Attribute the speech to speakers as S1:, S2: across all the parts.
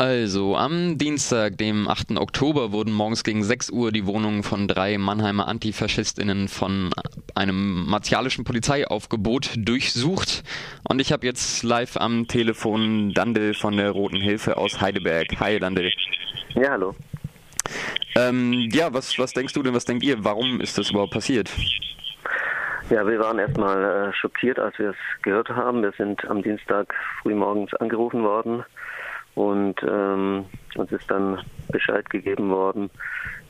S1: Also, am Dienstag, dem 8. Oktober, wurden morgens gegen 6 Uhr die Wohnungen von drei Mannheimer AntifaschistInnen von einem martialischen Polizeiaufgebot durchsucht. Und ich habe jetzt live am Telefon Dandel von der Roten Hilfe aus Heidelberg. Hi, Dandel.
S2: Ja, hallo.
S1: Ähm, ja, was, was denkst du denn, was denkt ihr? Warum ist das überhaupt passiert?
S2: Ja, wir waren erstmal äh, schockiert, als wir es gehört haben. Wir sind am Dienstag frühmorgens angerufen worden und ähm, uns ist dann Bescheid gegeben worden,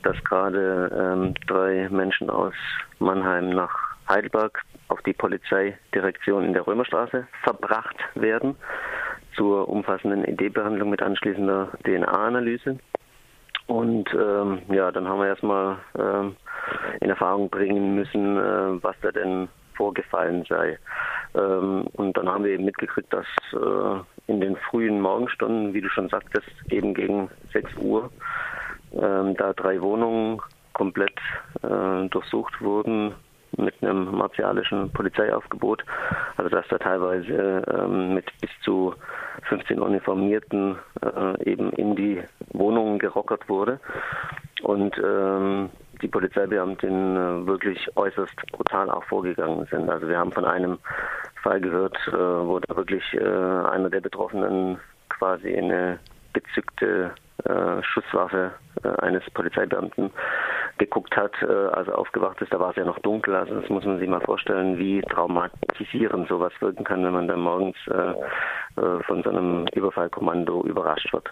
S2: dass gerade ähm, drei Menschen aus Mannheim nach Heidelberg auf die Polizeidirektion in der Römerstraße verbracht werden zur umfassenden ID-Behandlung mit anschließender DNA-Analyse. Und ähm, ja, dann haben wir erstmal ähm, in Erfahrung bringen müssen, äh, was da denn vorgefallen sei. Ähm, und dann haben wir eben mitgekriegt, dass äh, in den frühen Morgenstunden, wie du schon sagtest, eben gegen 6 Uhr, ähm, da drei Wohnungen komplett äh, durchsucht wurden mit einem martialischen Polizeiaufgebot. Also dass da teilweise ähm, mit bis zu 15 Uniformierten äh, eben in die Wohnungen gerockert wurde. Und ähm, die Polizeibeamtinnen äh, wirklich äußerst brutal auch vorgegangen sind. Also wir haben von einem Fall gehört, äh, wo da wirklich äh, einer der Betroffenen quasi eine gezückte Schusswaffe eines Polizeibeamten geguckt hat, als er aufgewacht ist. Da war es ja noch dunkel. Also das muss man sich mal vorstellen, wie traumatisierend sowas wirken kann, wenn man dann morgens von so einem Überfallkommando überrascht wird.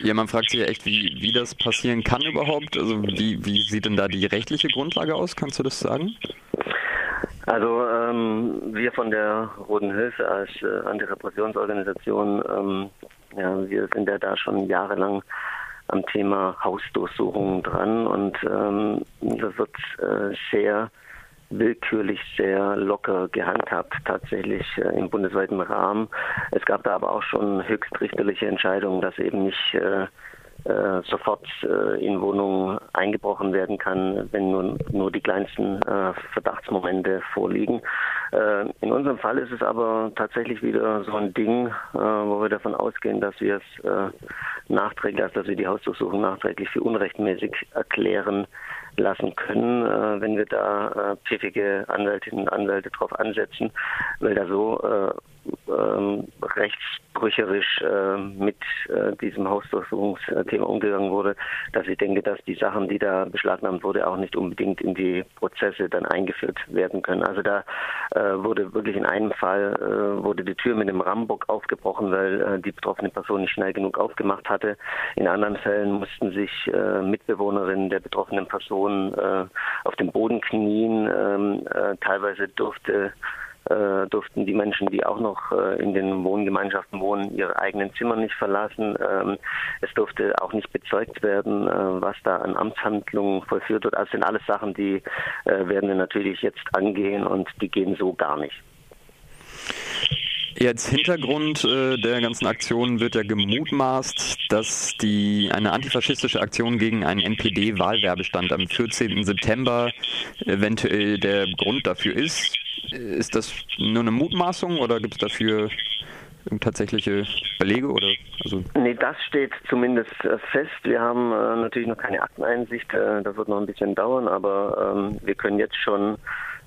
S1: Ja, man fragt sich ja echt, wie, wie das passieren kann überhaupt. Also wie, wie sieht denn da die rechtliche Grundlage aus? Kannst du das sagen?
S2: Also ähm, wir von der Roten Hilfe als äh, Antirepressionsorganisation, ähm, ja, wir sind ja da schon jahrelang am Thema Hausdurchsuchungen dran und ähm, das wird äh, sehr willkürlich sehr locker gehandhabt, tatsächlich äh, im bundesweiten Rahmen. Es gab da aber auch schon höchstrichterliche Entscheidungen, dass eben nicht äh, äh, sofort äh, in Wohnungen eingebrochen werden kann, wenn nur, nur die kleinsten äh, Verdachtsmomente vorliegen. Äh, in unserem Fall ist es aber tatsächlich wieder so ein Ding, wo wir davon ausgehen, dass wir es nachträglich, also dass wir die Hausdurchsuchung nachträglich für unrechtmäßig erklären lassen können, äh, wenn wir da äh, pfiffige Anwältinnen und Anwälte drauf ansetzen, weil da so äh, ähm, rechtsbrücherisch äh, mit äh, diesem Hausdurchsuchungsthema umgegangen wurde, dass ich denke, dass die Sachen, die da beschlagnahmt wurde, auch nicht unbedingt in die Prozesse dann eingeführt werden können. Also da äh, wurde wirklich in einem Fall äh, wurde die Tür mit einem Rambock aufgebrochen, weil äh, die betroffene Person nicht schnell genug aufgemacht hatte. In anderen Fällen mussten sich äh, Mitbewohnerinnen der betroffenen Person auf dem Boden knien. Ähm, äh, teilweise durfte äh, durften die Menschen, die auch noch äh, in den Wohngemeinschaften wohnen, ihre eigenen Zimmer nicht verlassen. Ähm, es durfte auch nicht bezeugt werden, äh, was da an Amtshandlungen vollführt wird. Also sind alles Sachen, die äh, werden wir natürlich jetzt angehen und die gehen so gar nicht.
S1: Jetzt Hintergrund äh, der ganzen Aktion wird ja gemutmaßt, dass die eine antifaschistische Aktion gegen einen NPD-Wahlwerbestand am 14. September eventuell der Grund dafür ist. Ist das nur eine Mutmaßung oder gibt es dafür tatsächliche Belege oder
S2: also Nee, das steht zumindest äh, fest. Wir haben äh, natürlich noch keine Akteneinsicht, äh, das wird noch ein bisschen dauern, aber ähm, wir können jetzt schon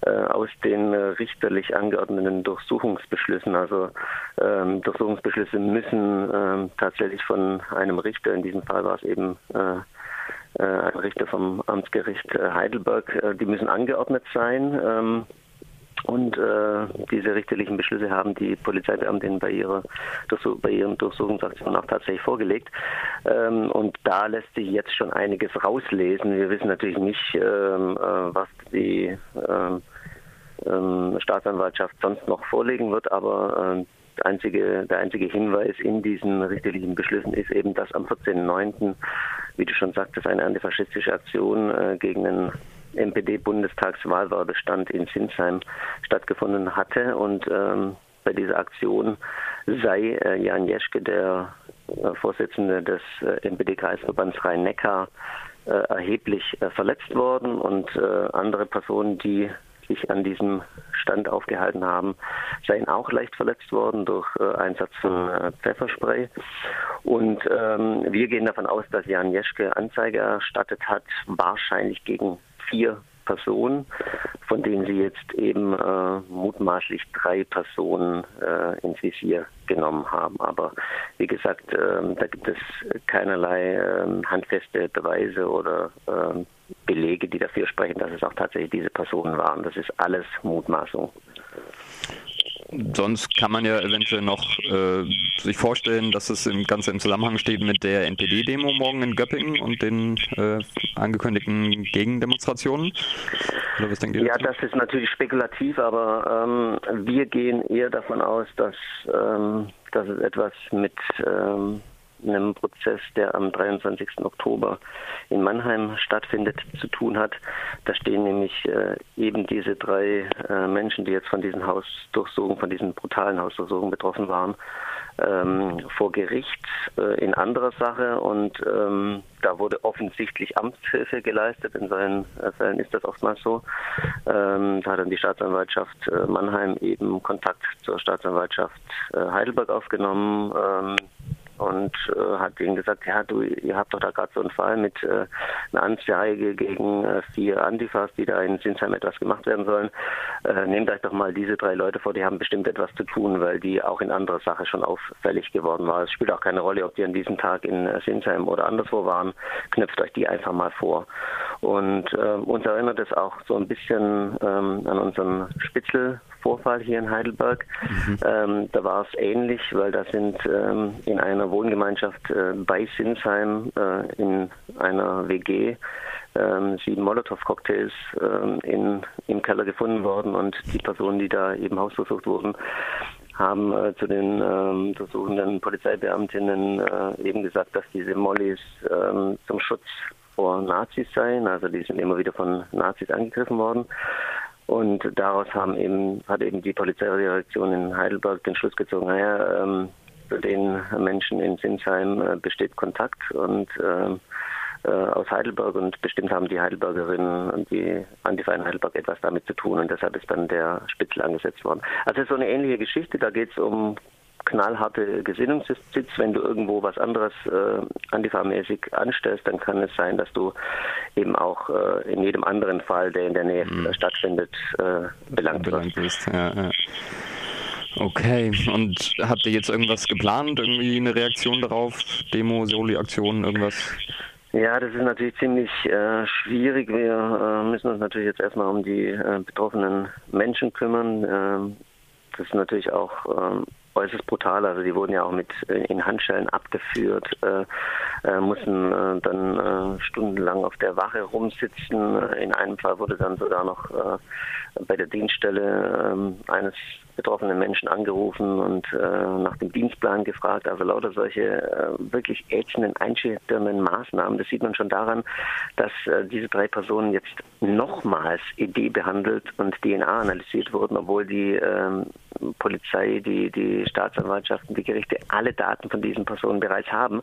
S2: äh, aus den äh, richterlich angeordneten Durchsuchungsbeschlüssen, also ähm, Durchsuchungsbeschlüsse müssen ähm, tatsächlich von einem Richter, in diesem Fall war es eben äh, ein Richter vom Amtsgericht Heidelberg, die müssen angeordnet sein. Ähm, und äh, diese richterlichen Beschlüsse haben die Polizeibeamtinnen bei ihrer bei ihren Durchsuchungsaktionen auch tatsächlich vorgelegt. Ähm, und da lässt sich jetzt schon einiges rauslesen. Wir wissen natürlich nicht, ähm, äh, was die ähm, ähm Staatsanwaltschaft sonst noch vorlegen wird, aber äh, der einzige, der einzige Hinweis in diesen richterlichen Beschlüssen ist eben, dass am 14.09., wie du schon sagtest, eine antifaschistische Aktion äh, gegen einen NPD-Bundestagswahlwahlbestand in Sinsheim stattgefunden hatte. Und ähm, bei dieser Aktion sei äh, Jan Jeschke, der äh, Vorsitzende des äh, NPD-Kreisverbands Rhein-Neckar, äh, erheblich äh, verletzt worden und äh, andere Personen, die sich an diesem Stand aufgehalten haben, seien auch leicht verletzt worden durch Einsatz von Pfefferspray. Und ähm, wir gehen davon aus, dass Jan Jeschke Anzeige erstattet hat, wahrscheinlich gegen vier Personen, von denen sie jetzt eben äh, mutmaßlich drei Personen äh, ins Visier genommen haben. Aber wie gesagt, äh, da gibt es keinerlei ähm, handfeste Beweise oder ähm, Belege, die dafür sprechen, dass es auch tatsächlich diese Personen waren. Das ist alles Mutmaßung.
S1: Sonst kann man ja eventuell noch äh, sich vorstellen, dass es im Ganze im Zusammenhang steht mit der NPD-Demo morgen in Göppingen und den äh, angekündigten Gegendemonstrationen.
S2: Oder was denkt ihr ja, dazu? das ist natürlich spekulativ, aber ähm, wir gehen eher davon aus, dass, ähm, dass es etwas mit ähm, einem Prozess, der am 23. Oktober in Mannheim stattfindet, zu tun hat. Da stehen nämlich äh, eben diese drei äh, Menschen, die jetzt von diesen Hausdurchsuchungen, von diesen brutalen Hausdurchsuchungen betroffen waren, ähm, vor Gericht äh, in anderer Sache und ähm, da wurde offensichtlich Amtshilfe geleistet. In solchen äh, Fällen ist das oftmals so. Ähm, da hat dann die Staatsanwaltschaft äh, Mannheim eben Kontakt zur Staatsanwaltschaft äh, Heidelberg aufgenommen ähm, und äh, hat denen gesagt, ja, du, ihr habt doch da gerade so einen Fall mit äh, einer Anzeige gegen äh, vier Antifas, die da in Sinsheim etwas gemacht werden sollen. Äh, nehmt euch doch mal diese drei Leute vor, die haben bestimmt etwas zu tun, weil die auch in anderer Sache schon auffällig geworden waren. Es spielt auch keine Rolle, ob die an diesem Tag in äh, Sinsheim oder anderswo waren. Knüpft euch die einfach mal vor. Und äh, uns erinnert es auch so ein bisschen ähm, an unseren Spitzel Vorfall hier in Heidelberg. Mhm. Ähm, da war es ähnlich, weil da sind ähm, in einer Wohngemeinschaft äh, bei Sinsheim äh, in einer WG ähm, sieben Molotow-Cocktails ähm, in, im Keller gefunden worden und die Personen, die da eben hausversucht wurden, haben äh, zu den ähm, untersuchenden Polizeibeamtinnen äh, eben gesagt, dass diese Mollys ähm, zum Schutz vor Nazis seien. Also die sind immer wieder von Nazis angegriffen worden. Und daraus haben eben, hat eben die Polizeidirektion in Heidelberg den Schluss gezogen, naja, ähm, den Menschen in Sinsheim äh, besteht Kontakt und ähm, äh, aus Heidelberg und bestimmt haben die Heidelbergerinnen und die Antifa in Heidelberg etwas damit zu tun und deshalb ist dann der Spitzel angesetzt worden. Also es ist so eine ähnliche Geschichte, da geht es um knallharte Gesinnungssitz. Wenn du irgendwo was anderes äh, antifamäßig anstellst, dann kann es sein, dass du eben auch äh, in jedem anderen Fall, der in der Nähe mhm. stattfindet, äh, belangt, belangt wirst. Ja, ja.
S1: Okay, und habt ihr jetzt irgendwas geplant? Irgendwie eine Reaktion darauf? Demo, Soli-Aktionen, irgendwas?
S2: Ja, das ist natürlich ziemlich äh, schwierig. Wir äh, müssen uns natürlich jetzt erstmal um die äh, betroffenen Menschen kümmern. Ähm, das ist natürlich auch ähm, äußerst brutal. Also die wurden ja auch mit äh, in Handschellen abgeführt, äh, äh, mussten dann stundenlang auf der Wache rumsitzen. In einem Fall wurde dann sogar noch bei der Dienststelle ähm, eines betroffenen Menschen angerufen und äh, nach dem Dienstplan gefragt. Also lauter solche äh, wirklich ätzenden, einschüchternden Maßnahmen. Das sieht man schon daran, dass äh, diese drei Personen jetzt nochmals ED behandelt und DNA analysiert wurden, obwohl die ähm, Polizei, die, die Staatsanwaltschaften, die Gerichte alle Daten von diesen Personen bereits haben.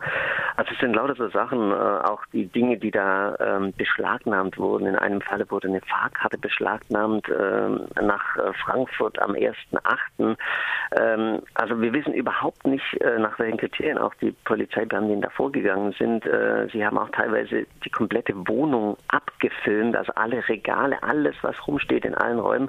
S2: Also es sind lauter so Sachen, äh, auch die Dinge, die da ähm, beschlagnahmt wurden. In einem Falle wurde eine Fahrkarte beschlagnahmt äh, nach äh, Frankfurt am 1.8. Ähm, also wir wissen überhaupt nicht, äh, nach welchen Kriterien auch die Polizeibeamten da vorgegangen sind. Sie haben auch teilweise die komplette Wohnung abgefilmt, also alle Regale, alles, was rumsteht in allen Räumen.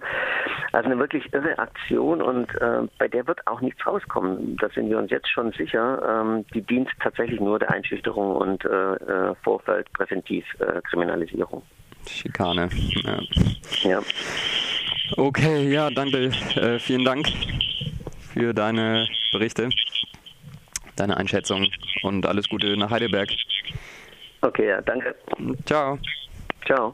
S2: Also eine wirklich irre Aktion und äh, bei der wird auch nichts rauskommen. Da sind wir uns jetzt schon sicher. Ähm, die dient tatsächlich nur der Einschüchterung und äh, äh Vorfeld Präventivkriminalisierung.
S1: Schikane. Ja. ja. Okay, ja, danke. Äh, vielen Dank für deine Berichte, deine Einschätzung und alles Gute nach Heidelberg.
S2: Okay, ja, danke.
S1: Ciao.
S2: Ciao.